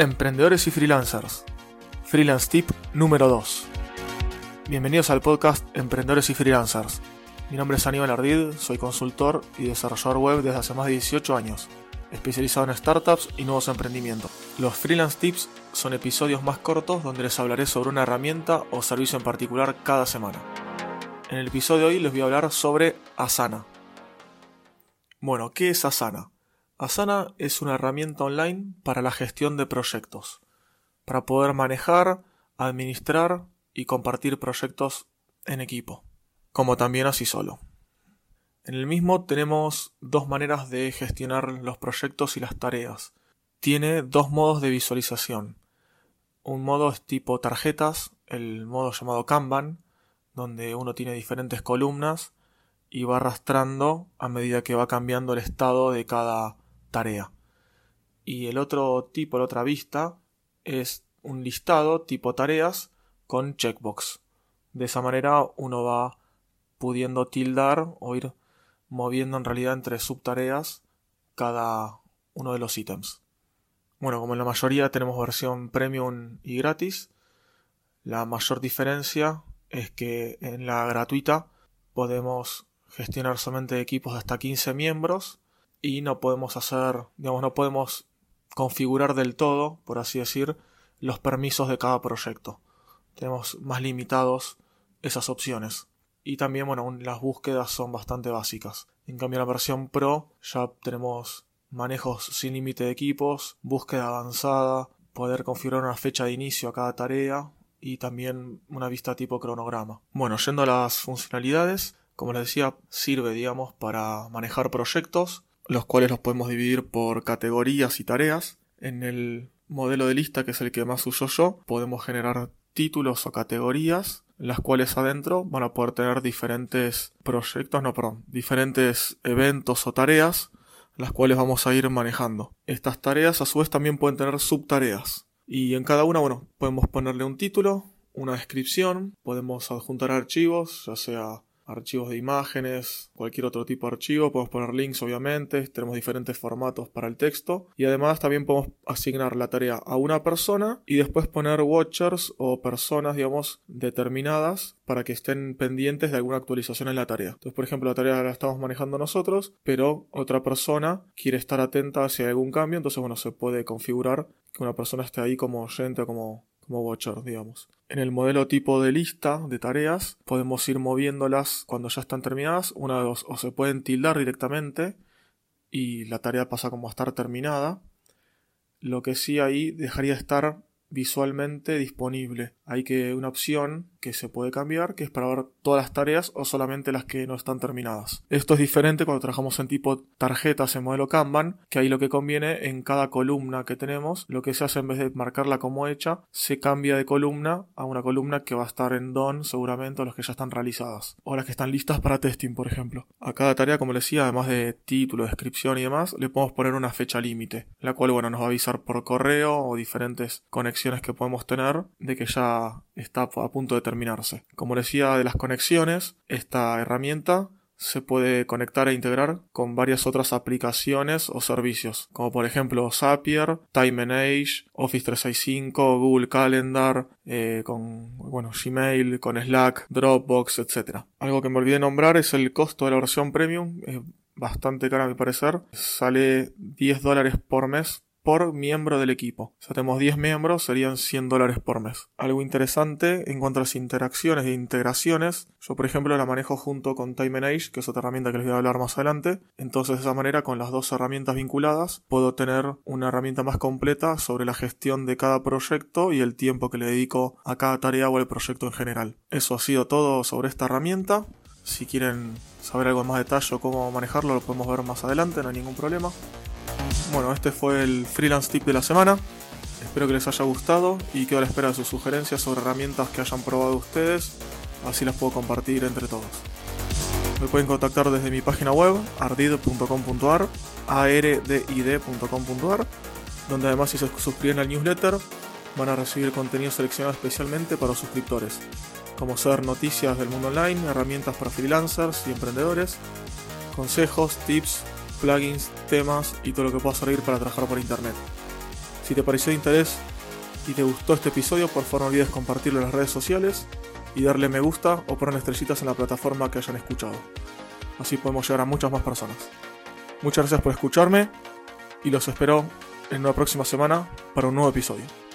Emprendedores y freelancers. Freelance Tip número 2. Bienvenidos al podcast Emprendedores y Freelancers. Mi nombre es Aníbal Ardid, soy consultor y desarrollador web desde hace más de 18 años, especializado en startups y nuevos emprendimientos. Los Freelance Tips son episodios más cortos donde les hablaré sobre una herramienta o servicio en particular cada semana. En el episodio de hoy les voy a hablar sobre Asana. Bueno, ¿qué es Asana? Asana es una herramienta online para la gestión de proyectos, para poder manejar, administrar y compartir proyectos en equipo, como también así solo. En el mismo tenemos dos maneras de gestionar los proyectos y las tareas. Tiene dos modos de visualización. Un modo es tipo tarjetas, el modo llamado Kanban, donde uno tiene diferentes columnas y va arrastrando a medida que va cambiando el estado de cada tarea. Y el otro tipo, la otra vista, es un listado tipo tareas con checkbox. De esa manera uno va pudiendo tildar o ir moviendo en realidad entre subtareas cada uno de los ítems. Bueno, como en la mayoría tenemos versión premium y gratis, la mayor diferencia es que en la gratuita podemos gestionar solamente equipos de hasta 15 miembros y no podemos hacer, digamos, no podemos configurar del todo, por así decir, los permisos de cada proyecto. Tenemos más limitados esas opciones. Y también, bueno, las búsquedas son bastante básicas. En cambio, en la versión Pro ya tenemos manejos sin límite de equipos, búsqueda avanzada, poder configurar una fecha de inicio a cada tarea y también una vista tipo cronograma. Bueno, yendo a las funcionalidades, como les decía, sirve, digamos, para manejar proyectos, los cuales los podemos dividir por categorías y tareas. En el modelo de lista, que es el que más uso yo, podemos generar títulos o categorías, las cuales adentro van a poder tener diferentes proyectos, no, perdón, diferentes eventos o tareas, las cuales vamos a ir manejando. Estas tareas a su vez también pueden tener subtareas. Y en cada una, bueno, podemos ponerle un título, una descripción, podemos adjuntar archivos, ya sea archivos de imágenes, cualquier otro tipo de archivo, podemos poner links obviamente, tenemos diferentes formatos para el texto y además también podemos asignar la tarea a una persona y después poner watchers o personas digamos determinadas para que estén pendientes de alguna actualización en la tarea. Entonces por ejemplo la tarea la estamos manejando nosotros, pero otra persona quiere estar atenta hay algún cambio, entonces bueno se puede configurar que una persona esté ahí como oyente o como como digamos. En el modelo tipo de lista de tareas podemos ir moviéndolas cuando ya están terminadas, una de dos, o se pueden tildar directamente y la tarea pasa como a estar terminada. Lo que sí ahí dejaría de estar visualmente disponible. Hay que una opción que se puede cambiar, que es para ver todas las tareas o solamente las que no están terminadas. Esto es diferente cuando trabajamos en tipo tarjetas en modelo Kanban, que ahí lo que conviene en cada columna que tenemos, lo que se hace en vez de marcarla como hecha, se cambia de columna a una columna que va a estar en DON seguramente o las que ya están realizadas, o las que están listas para testing, por ejemplo. A cada tarea, como les decía, además de título, descripción y demás, le podemos poner una fecha límite, la cual, bueno, nos va a avisar por correo o diferentes conexiones que podemos tener de que ya está a punto de terminarse. Como decía de las conexiones, esta herramienta se puede conectar e integrar con varias otras aplicaciones o servicios, como por ejemplo Zapier, Time Age, Office 365, Google Calendar, eh, con bueno, Gmail, con Slack, Dropbox, etc. Algo que me olvidé nombrar es el costo de la versión premium, es bastante cara a mi parecer, sale 10 dólares por mes por miembro del equipo. Si tenemos 10 miembros, serían 100 dólares por mes. Algo interesante en cuanto a las interacciones e integraciones, yo por ejemplo la manejo junto con Time Age, que es otra herramienta que les voy a hablar más adelante. Entonces de esa manera, con las dos herramientas vinculadas, puedo tener una herramienta más completa sobre la gestión de cada proyecto y el tiempo que le dedico a cada tarea o al proyecto en general. Eso ha sido todo sobre esta herramienta. Si quieren saber algo más detalle o cómo manejarlo, lo podemos ver más adelante, no hay ningún problema. Bueno, este fue el freelance tip de la semana. Espero que les haya gustado y quedo a la espera de sus sugerencias sobre herramientas que hayan probado ustedes, así las puedo compartir entre todos. Me pueden contactar desde mi página web ardid.com.ar, ardid.com.ar. donde además si se suscriben al newsletter van a recibir contenido seleccionado especialmente para los suscriptores, como ser noticias del mundo online, herramientas para freelancers y emprendedores, consejos, tips, plugins, temas y todo lo que pueda servir para trabajar por internet. Si te pareció de interés y te gustó este episodio, por favor no olvides compartirlo en las redes sociales y darle me gusta o poner estrellitas en la plataforma que hayan escuchado. Así podemos llegar a muchas más personas. Muchas gracias por escucharme y los espero en una próxima semana para un nuevo episodio.